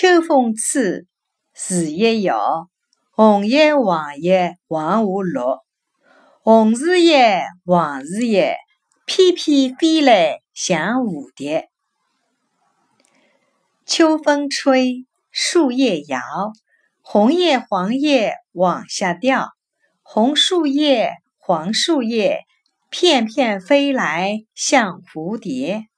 秋风吹，树叶摇，红叶黄叶黄花落，红树叶黄树叶，翩翩飞来像蝴蝶。秋风吹，树叶摇，红叶黄叶往下掉，红树叶，黄树叶，片片飞来像蝴蝶。